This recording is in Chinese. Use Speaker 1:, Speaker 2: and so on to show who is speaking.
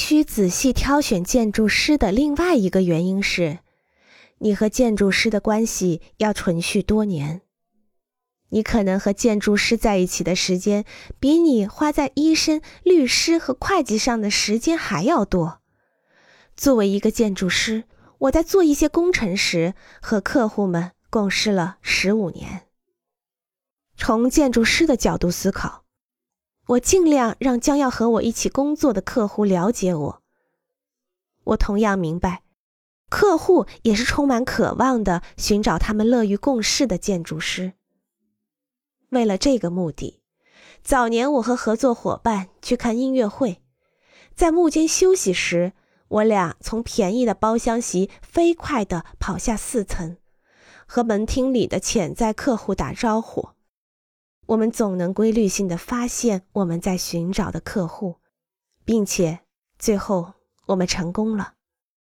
Speaker 1: 须仔细挑选建筑师的另外一个原因是，你和建筑师的关系要存续多年。你可能和建筑师在一起的时间，比你花在医生、律师和会计上的时间还要多。作为一个建筑师，我在做一些工程时，和客户们共事了十五年。从建筑师的角度思考，我尽量让将要和我一起工作的客户了解我。我同样明白，客户也是充满渴望的，寻找他们乐于共事的建筑师。为了这个目的，早年我和合作伙伴去看音乐会，在幕间休息时，我俩从便宜的包厢席飞快地跑下四层，和门厅里的潜在客户打招呼。我们总能规律性的发现我们在寻找的客户，并且最后我们成功了。